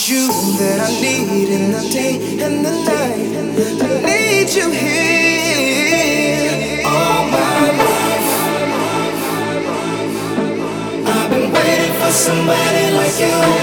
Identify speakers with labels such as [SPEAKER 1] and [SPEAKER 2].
[SPEAKER 1] It's you that I need in the day and the night. I need you here all my life. I've been waiting for somebody like you.